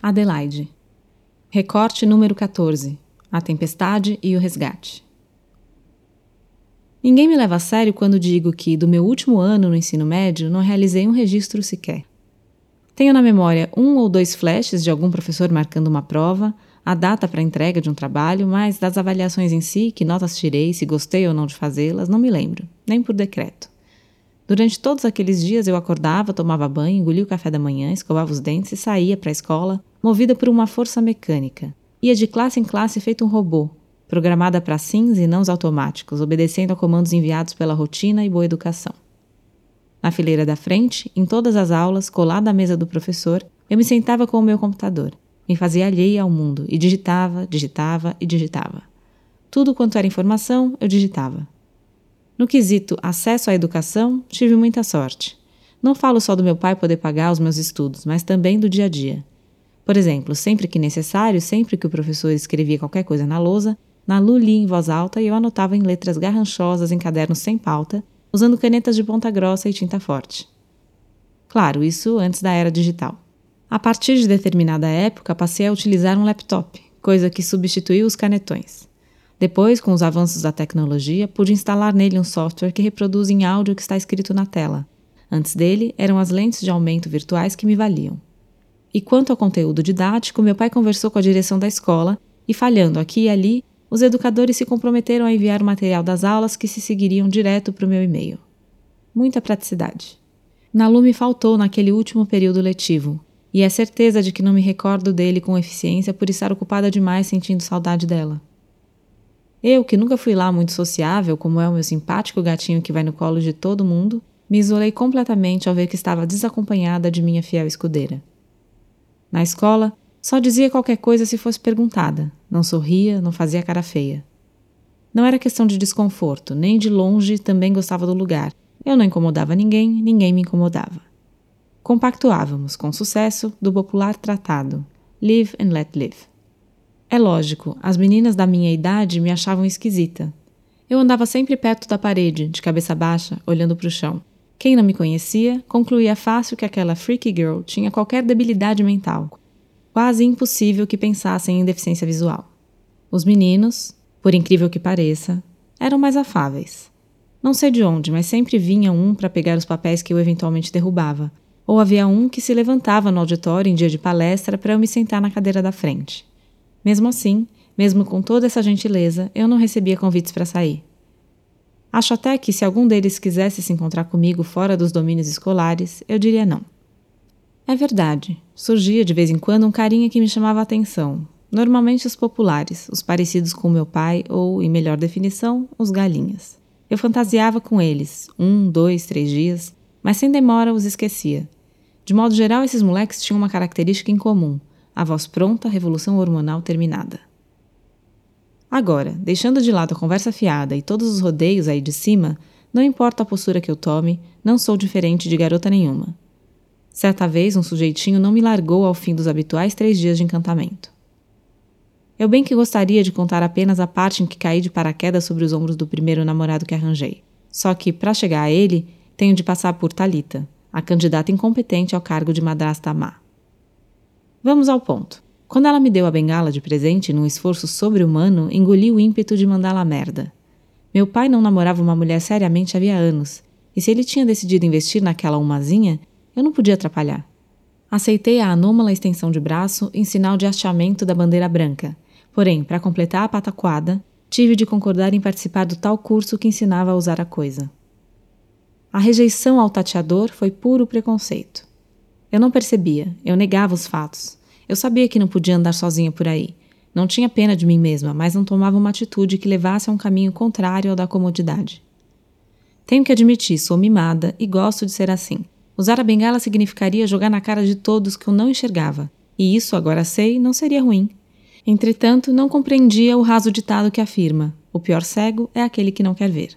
Adelaide. Recorte número 14. A tempestade e o resgate. Ninguém me leva a sério quando digo que, do meu último ano no ensino médio, não realizei um registro sequer. Tenho na memória um ou dois flashes de algum professor marcando uma prova, a data para entrega de um trabalho, mas das avaliações em si, que notas tirei, se gostei ou não de fazê-las, não me lembro, nem por decreto. Durante todos aqueles dias eu acordava, tomava banho, engolia o café da manhã, escovava os dentes e saía para a escola, movida por uma força mecânica. Ia de classe em classe feito um robô, programada para sims e nãos automáticos, obedecendo a comandos enviados pela rotina e boa educação. Na fileira da frente, em todas as aulas, colada à mesa do professor, eu me sentava com o meu computador, me fazia alheia ao mundo e digitava, digitava e digitava. Tudo quanto era informação, eu digitava. No quesito acesso à educação, tive muita sorte. Não falo só do meu pai poder pagar os meus estudos, mas também do dia a dia. Por exemplo, sempre que necessário, sempre que o professor escrevia qualquer coisa na lousa, Nalu lia em voz alta e eu anotava em letras garranchosas em cadernos sem pauta, usando canetas de ponta grossa e tinta forte. Claro, isso antes da era digital. A partir de determinada época, passei a utilizar um laptop, coisa que substituiu os canetões. Depois, com os avanços da tecnologia, pude instalar nele um software que reproduz em áudio o que está escrito na tela. Antes dele, eram as lentes de aumento virtuais que me valiam. E quanto ao conteúdo didático, meu pai conversou com a direção da escola e, falhando aqui e ali, os educadores se comprometeram a enviar o material das aulas que se seguiriam direto para o meu e-mail. Muita praticidade. Nalu me faltou naquele último período letivo, e é certeza de que não me recordo dele com eficiência por estar ocupada demais sentindo saudade dela. Eu, que nunca fui lá muito sociável, como é o meu simpático gatinho que vai no colo de todo mundo, me isolei completamente ao ver que estava desacompanhada de minha fiel escudeira. Na escola, só dizia qualquer coisa se fosse perguntada, não sorria, não fazia cara feia. Não era questão de desconforto, nem de longe também gostava do lugar. Eu não incomodava ninguém, ninguém me incomodava. Compactuávamos, com sucesso, do popular tratado Live and Let Live. É lógico, as meninas da minha idade me achavam esquisita. Eu andava sempre perto da parede, de cabeça baixa, olhando para o chão. Quem não me conhecia concluía fácil que aquela freaky girl tinha qualquer debilidade mental, quase impossível que pensassem em deficiência visual. Os meninos, por incrível que pareça, eram mais afáveis. Não sei de onde, mas sempre vinha um para pegar os papéis que eu eventualmente derrubava, ou havia um que se levantava no auditório em dia de palestra para eu me sentar na cadeira da frente. Mesmo assim, mesmo com toda essa gentileza, eu não recebia convites para sair. Acho até que se algum deles quisesse se encontrar comigo fora dos domínios escolares, eu diria não. É verdade. Surgia de vez em quando um carinha que me chamava a atenção. Normalmente os populares, os parecidos com meu pai ou, em melhor definição, os galinhas. Eu fantasiava com eles, um, dois, três dias, mas sem demora os esquecia. De modo geral, esses moleques tinham uma característica em comum: a voz pronta, a revolução hormonal terminada. Agora, deixando de lado a conversa fiada e todos os rodeios aí de cima, não importa a postura que eu tome, não sou diferente de garota nenhuma. Certa vez, um sujeitinho não me largou ao fim dos habituais três dias de encantamento. Eu bem que gostaria de contar apenas a parte em que caí de paraquedas sobre os ombros do primeiro namorado que arranjei. Só que, para chegar a ele, tenho de passar por Talita, a candidata incompetente ao cargo de madrasta má. Vamos ao ponto. Quando ela me deu a bengala de presente num esforço sobre-humano, engoli o ímpeto de mandá-la merda. Meu pai não namorava uma mulher seriamente havia anos, e se ele tinha decidido investir naquela umazinha, eu não podia atrapalhar. Aceitei a anômala extensão de braço em sinal de hasteamento da bandeira branca. Porém, para completar a pataquada, tive de concordar em participar do tal curso que ensinava a usar a coisa. A rejeição ao tateador foi puro preconceito. Eu não percebia, eu negava os fatos. Eu sabia que não podia andar sozinha por aí. Não tinha pena de mim mesma, mas não tomava uma atitude que levasse a um caminho contrário ao da comodidade. Tenho que admitir, sou mimada e gosto de ser assim. Usar a bengala significaria jogar na cara de todos que eu não enxergava, e isso, agora sei, não seria ruim. Entretanto, não compreendia o raso ditado que afirma: o pior cego é aquele que não quer ver.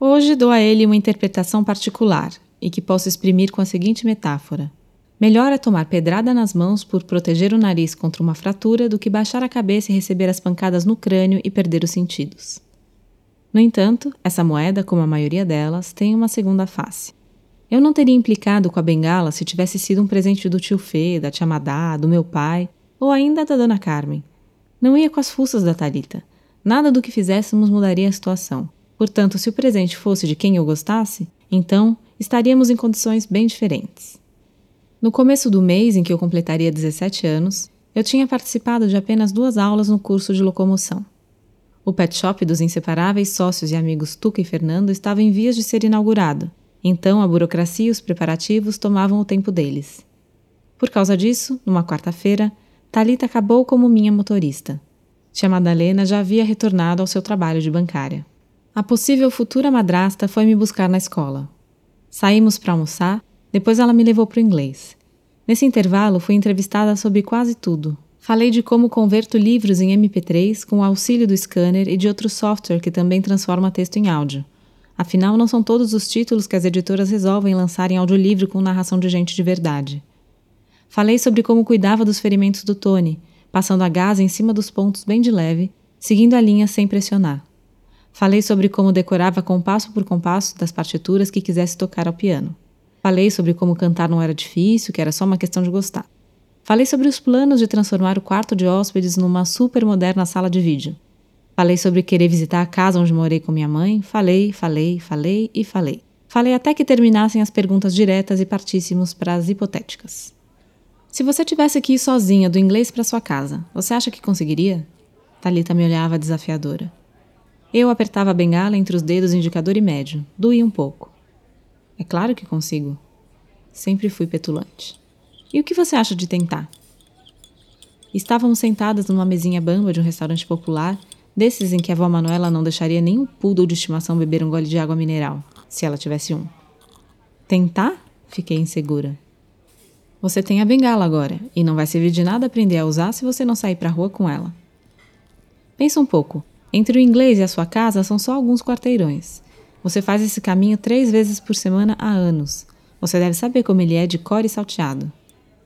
Hoje dou a ele uma interpretação particular e que posso exprimir com a seguinte metáfora: Melhor é tomar pedrada nas mãos por proteger o nariz contra uma fratura do que baixar a cabeça e receber as pancadas no crânio e perder os sentidos. No entanto, essa moeda, como a maioria delas, tem uma segunda face. Eu não teria implicado com a bengala se tivesse sido um presente do tio Fê, da tia Madá, do meu pai, ou ainda da dona Carmen. Não ia com as fuças da Talita. Nada do que fizéssemos mudaria a situação. Portanto, se o presente fosse de quem eu gostasse, então estaríamos em condições bem diferentes. No começo do mês em que eu completaria 17 anos, eu tinha participado de apenas duas aulas no curso de locomoção. O pet shop dos inseparáveis sócios e amigos Tuca e Fernando estava em vias de ser inaugurado, então a burocracia e os preparativos tomavam o tempo deles. Por causa disso, numa quarta-feira, Talita acabou como minha motorista. Tia Madalena já havia retornado ao seu trabalho de bancária. A possível futura madrasta foi me buscar na escola. Saímos para almoçar depois ela me levou para o inglês. Nesse intervalo, fui entrevistada sobre quase tudo. Falei de como converto livros em MP3 com o auxílio do scanner e de outro software que também transforma texto em áudio. Afinal, não são todos os títulos que as editoras resolvem lançar em audiolivro com narração de gente de verdade. Falei sobre como cuidava dos ferimentos do Tony, passando a gás em cima dos pontos bem de leve, seguindo a linha sem pressionar. Falei sobre como decorava compasso por compasso das partituras que quisesse tocar ao piano. Falei sobre como cantar não era difícil, que era só uma questão de gostar. Falei sobre os planos de transformar o quarto de hóspedes numa super moderna sala de vídeo. Falei sobre querer visitar a casa onde morei com minha mãe. Falei, falei, falei e falei. Falei até que terminassem as perguntas diretas e partíssemos para as hipotéticas. Se você tivesse que ir sozinha do inglês para sua casa, você acha que conseguiria? Talita me olhava desafiadora. Eu apertava a bengala entre os dedos indicador e médio. Doía um pouco. É claro que consigo. Sempre fui petulante. E o que você acha de tentar? Estávamos sentadas numa mesinha bamba de um restaurante popular, desses em que a avó Manuela não deixaria nem um poodle de estimação beber um gole de água mineral, se ela tivesse um. Tentar? Fiquei insegura. Você tem a bengala agora, e não vai servir de nada aprender a usar se você não sair para rua com ela. Pensa um pouco. Entre o inglês e a sua casa são só alguns quarteirões. Você faz esse caminho três vezes por semana há anos. Você deve saber como ele é de cor e salteado.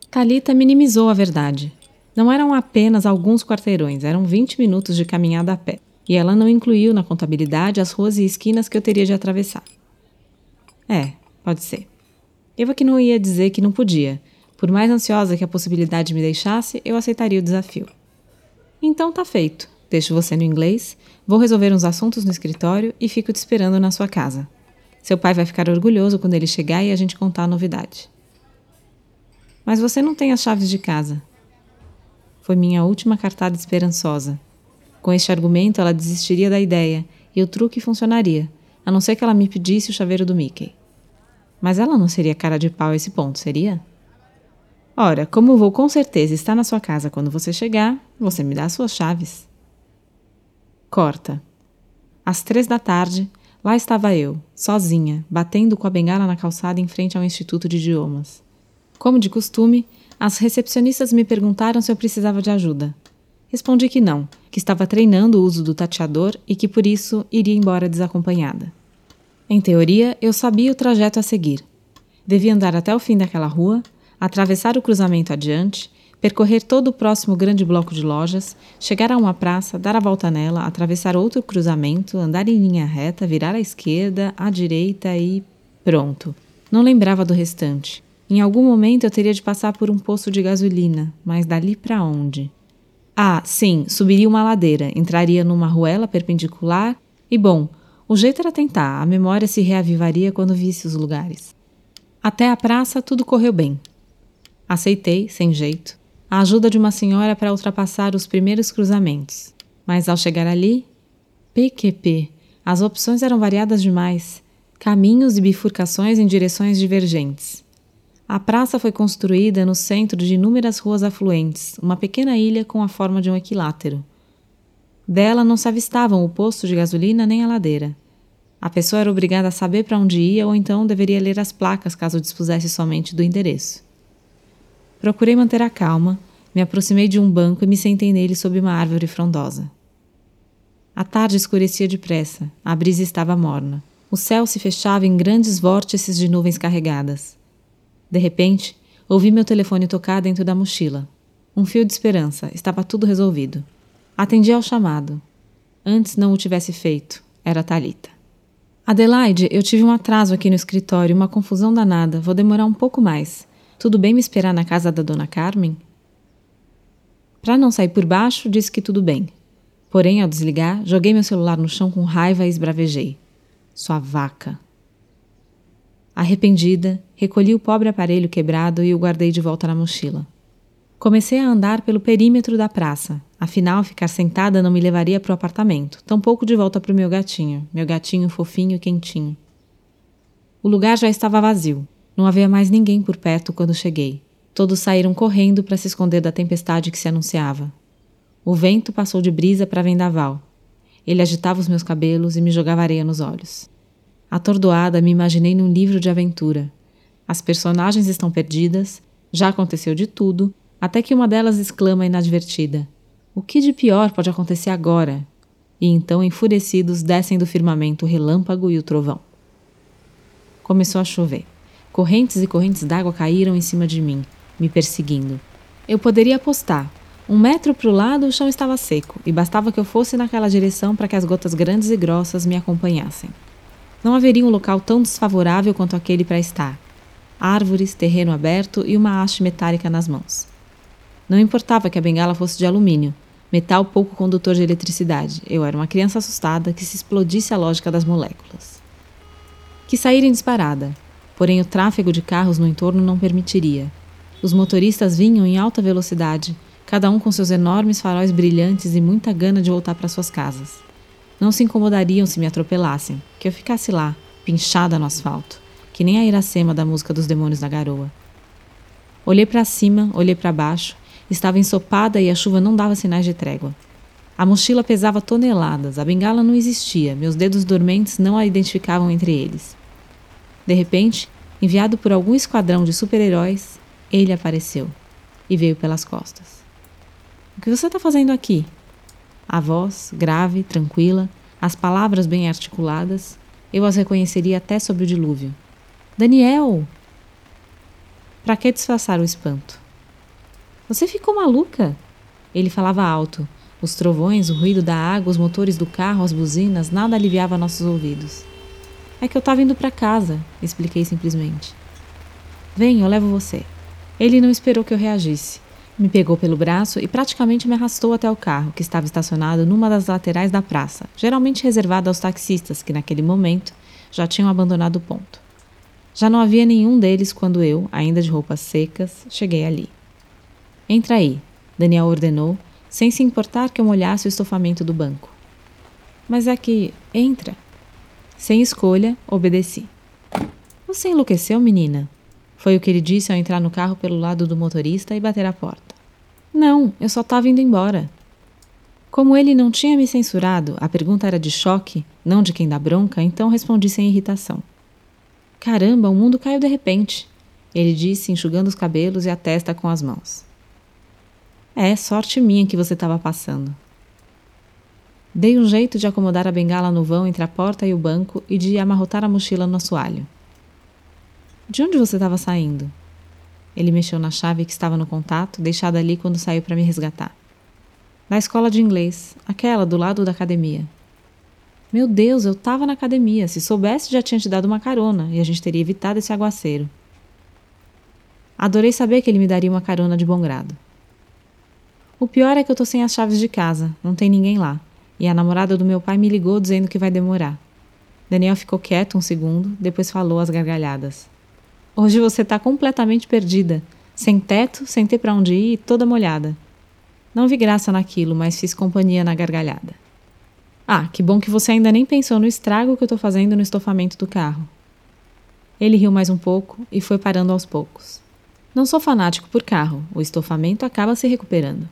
Talita minimizou a verdade. Não eram apenas alguns quarteirões, eram 20 minutos de caminhada a pé. E ela não incluiu na contabilidade as ruas e esquinas que eu teria de atravessar. É, pode ser. Eu aqui não ia dizer que não podia. Por mais ansiosa que a possibilidade me deixasse, eu aceitaria o desafio. Então tá feito. Deixo você no inglês, vou resolver uns assuntos no escritório e fico te esperando na sua casa. Seu pai vai ficar orgulhoso quando ele chegar e a gente contar a novidade. Mas você não tem as chaves de casa. Foi minha última cartada esperançosa. Com este argumento, ela desistiria da ideia e o truque funcionaria, a não ser que ela me pedisse o chaveiro do Mickey. Mas ela não seria cara de pau a esse ponto, seria? Ora, como vou com certeza estar na sua casa quando você chegar, você me dá as suas chaves. Corta. Às três da tarde, lá estava eu, sozinha, batendo com a bengala na calçada em frente ao Instituto de Idiomas. Como de costume, as recepcionistas me perguntaram se eu precisava de ajuda. Respondi que não, que estava treinando o uso do tateador e que por isso iria embora desacompanhada. Em teoria, eu sabia o trajeto a seguir. Devia andar até o fim daquela rua, atravessar o cruzamento adiante percorrer todo o próximo grande bloco de lojas, chegar a uma praça, dar a volta nela, atravessar outro cruzamento, andar em linha reta, virar à esquerda, à direita e. pronto. Não lembrava do restante. Em algum momento eu teria de passar por um posto de gasolina, mas dali para onde? Ah, sim, subiria uma ladeira, entraria numa ruela perpendicular e, bom, o jeito era tentar, a memória se reavivaria quando visse os lugares. Até a praça tudo correu bem. Aceitei, sem jeito a ajuda de uma senhora para ultrapassar os primeiros cruzamentos. Mas ao chegar ali, PQP, as opções eram variadas demais, caminhos e bifurcações em direções divergentes. A praça foi construída no centro de inúmeras ruas afluentes, uma pequena ilha com a forma de um equilátero. Dela não se avistavam o posto de gasolina nem a ladeira. A pessoa era obrigada a saber para onde ia ou então deveria ler as placas caso dispusesse somente do endereço. Procurei manter a calma, me aproximei de um banco e me sentei nele sob uma árvore frondosa. A tarde escurecia depressa, a brisa estava morna. O céu se fechava em grandes vórtices de nuvens carregadas. De repente, ouvi meu telefone tocar dentro da mochila. Um fio de esperança, estava tudo resolvido. Atendi ao chamado. Antes não o tivesse feito, era Talita. Adelaide, eu tive um atraso aqui no escritório, uma confusão danada. Vou demorar um pouco mais. Tudo bem me esperar na casa da dona Carmen? Para não sair por baixo, disse que tudo bem. Porém, ao desligar, joguei meu celular no chão com raiva e esbravejei. Sua vaca. Arrependida, recolhi o pobre aparelho quebrado e o guardei de volta na mochila. Comecei a andar pelo perímetro da praça. Afinal, ficar sentada não me levaria para o apartamento, tampouco de volta para o meu gatinho, meu gatinho fofinho e quentinho. O lugar já estava vazio. Não havia mais ninguém por perto quando cheguei. Todos saíram correndo para se esconder da tempestade que se anunciava. O vento passou de brisa para vendaval. Ele agitava os meus cabelos e me jogava areia nos olhos. Atordoada, me imaginei num livro de aventura. As personagens estão perdidas, já aconteceu de tudo, até que uma delas exclama inadvertida: O que de pior pode acontecer agora? E então, enfurecidos, descem do firmamento o relâmpago e o trovão. Começou a chover. Correntes e correntes d'água caíram em cima de mim, me perseguindo. Eu poderia apostar. Um metro para o lado, o chão estava seco, e bastava que eu fosse naquela direção para que as gotas grandes e grossas me acompanhassem. Não haveria um local tão desfavorável quanto aquele para estar. Árvores, terreno aberto e uma haste metálica nas mãos. Não importava que a bengala fosse de alumínio, metal pouco condutor de eletricidade. Eu era uma criança assustada que se explodisse a lógica das moléculas. Que sair em disparada, porém o tráfego de carros no entorno não permitiria. Os motoristas vinham em alta velocidade, cada um com seus enormes faróis brilhantes e muita gana de voltar para suas casas. Não se incomodariam se me atropelassem, que eu ficasse lá, pinchada no asfalto, que nem a Iracema da música dos demônios da garoa. Olhei para cima, olhei para baixo, estava ensopada e a chuva não dava sinais de trégua. A mochila pesava toneladas, a bengala não existia, meus dedos dormentes não a identificavam entre eles. De repente, enviado por algum esquadrão de super-heróis, ele apareceu e veio pelas costas. O que você está fazendo aqui? A voz, grave, tranquila, as palavras bem articuladas, eu as reconheceria até sob o dilúvio. Daniel! Para que disfarçar o espanto? Você ficou maluca? Ele falava alto. Os trovões, o ruído da água, os motores do carro, as buzinas, nada aliviava nossos ouvidos. É que eu estava indo para casa, expliquei simplesmente. Vem, eu levo você. Ele não esperou que eu reagisse. Me pegou pelo braço e praticamente me arrastou até o carro, que estava estacionado numa das laterais da praça, geralmente reservada aos taxistas que, naquele momento, já tinham abandonado o ponto. Já não havia nenhum deles quando eu, ainda de roupas secas, cheguei ali. Entra aí, Daniel ordenou, sem se importar que eu molhasse o estofamento do banco. Mas é que. Entra. Sem escolha, obedeci. Você enlouqueceu, menina? Foi o que ele disse ao entrar no carro pelo lado do motorista e bater a porta. Não, eu só estava indo embora. Como ele não tinha me censurado, a pergunta era de choque, não de quem dá bronca, então respondi sem irritação. Caramba, o mundo caiu de repente, ele disse, enxugando os cabelos e a testa com as mãos. É, sorte minha que você estava passando. Dei um jeito de acomodar a bengala no vão entre a porta e o banco e de amarrotar a mochila no assoalho. De onde você estava saindo? Ele mexeu na chave que estava no contato, deixada ali quando saiu para me resgatar. Da escola de inglês, aquela do lado da academia. Meu Deus, eu estava na academia. Se soubesse, já tinha te dado uma carona e a gente teria evitado esse aguaceiro. Adorei saber que ele me daria uma carona de bom grado. O pior é que eu tô sem as chaves de casa, não tem ninguém lá. E a namorada do meu pai me ligou dizendo que vai demorar. Daniel ficou quieto um segundo, depois falou às gargalhadas. Hoje você está completamente perdida, sem teto, sem ter para onde ir e toda molhada. Não vi graça naquilo, mas fiz companhia na gargalhada. Ah, que bom que você ainda nem pensou no estrago que eu estou fazendo no estofamento do carro. Ele riu mais um pouco e foi parando aos poucos. Não sou fanático por carro, o estofamento acaba se recuperando.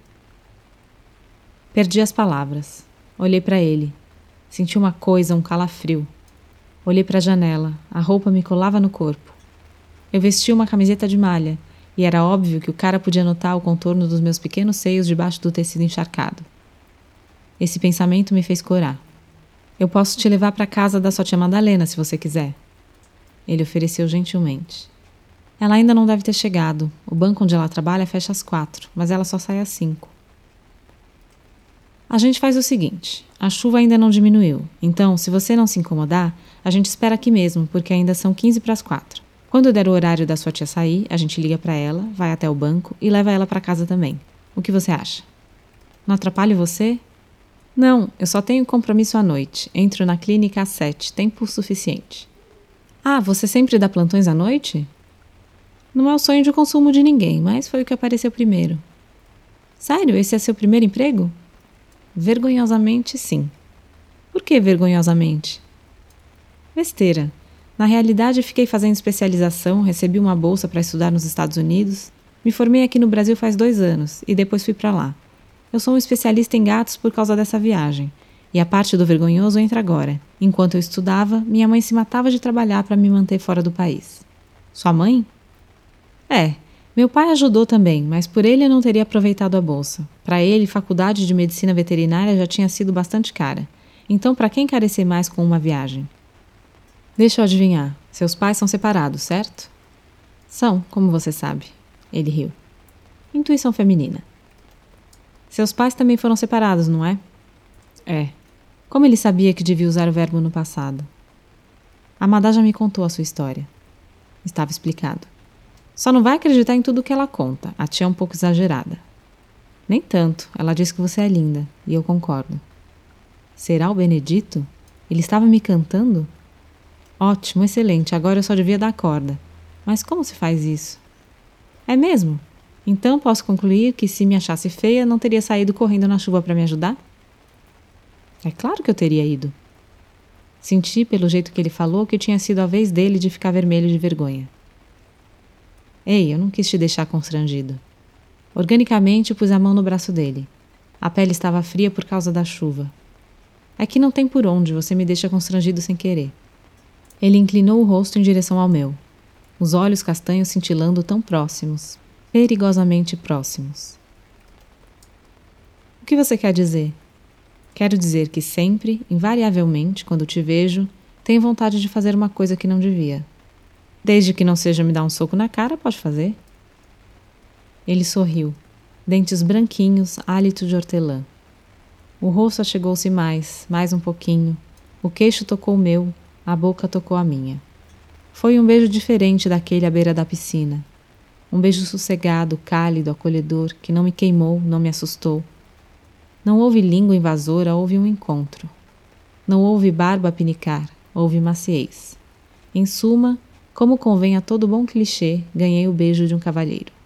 Perdi as palavras. Olhei para ele. Senti uma coisa, um calafrio. Olhei para a janela, a roupa me colava no corpo. Eu vestia uma camiseta de malha, e era óbvio que o cara podia notar o contorno dos meus pequenos seios debaixo do tecido encharcado. Esse pensamento me fez corar. Eu posso te levar para casa da sua tia Madalena, se você quiser. Ele ofereceu gentilmente. Ela ainda não deve ter chegado. O banco onde ela trabalha fecha às quatro, mas ela só sai às cinco. A gente faz o seguinte: a chuva ainda não diminuiu, então, se você não se incomodar, a gente espera aqui mesmo, porque ainda são 15 para as 4. Quando der o horário da sua tia sair, a gente liga para ela, vai até o banco e leva ela para casa também. O que você acha? Não atrapalho você? Não, eu só tenho compromisso à noite. Entro na clínica às sete, tempo suficiente. Ah, você sempre dá plantões à noite? Não é o sonho de consumo de ninguém, mas foi o que apareceu primeiro. Sério, esse é seu primeiro emprego? Vergonhosamente, sim. Por que vergonhosamente? Besteira. Na realidade, fiquei fazendo especialização, recebi uma bolsa para estudar nos Estados Unidos, me formei aqui no Brasil faz dois anos e depois fui para lá. Eu sou um especialista em gatos por causa dessa viagem. E a parte do vergonhoso entra agora. Enquanto eu estudava, minha mãe se matava de trabalhar para me manter fora do país. Sua mãe? É, meu pai ajudou também, mas por ele eu não teria aproveitado a bolsa. Para ele, faculdade de medicina veterinária já tinha sido bastante cara. Então, para quem carecer mais com uma viagem? Deixa eu adivinhar. Seus pais são separados, certo? São, como você sabe. Ele riu. Intuição feminina. Seus pais também foram separados, não é? É. Como ele sabia que devia usar o verbo no passado? Amada já me contou a sua história. Estava explicado. Só não vai acreditar em tudo que ela conta. A tia é um pouco exagerada. Nem tanto. Ela diz que você é linda. E eu concordo. Será o Benedito? Ele estava me cantando? Ótimo, excelente. Agora eu só devia dar corda. Mas como se faz isso? É mesmo? Então posso concluir que se me achasse feia, não teria saído correndo na chuva para me ajudar? É claro que eu teria ido. Senti, pelo jeito que ele falou, que tinha sido a vez dele de ficar vermelho de vergonha. Ei, eu não quis te deixar constrangido. Organicamente pus a mão no braço dele. A pele estava fria por causa da chuva. É que não tem por onde, você me deixa constrangido sem querer. Ele inclinou o rosto em direção ao meu, os olhos castanhos cintilando tão próximos, perigosamente próximos. O que você quer dizer? Quero dizer que sempre, invariavelmente, quando te vejo, tenho vontade de fazer uma coisa que não devia. Desde que não seja me dar um soco na cara, pode fazer. Ele sorriu, dentes branquinhos, hálito de hortelã. O rosto achegou-se mais, mais um pouquinho. O queixo tocou o meu, a boca tocou a minha. Foi um beijo diferente daquele à beira da piscina. Um beijo sossegado, cálido, acolhedor, que não me queimou, não me assustou. Não houve língua invasora, houve um encontro. Não houve barba a pinicar, houve maciez. Em suma, como convém a todo bom clichê, ganhei o beijo de um cavalheiro.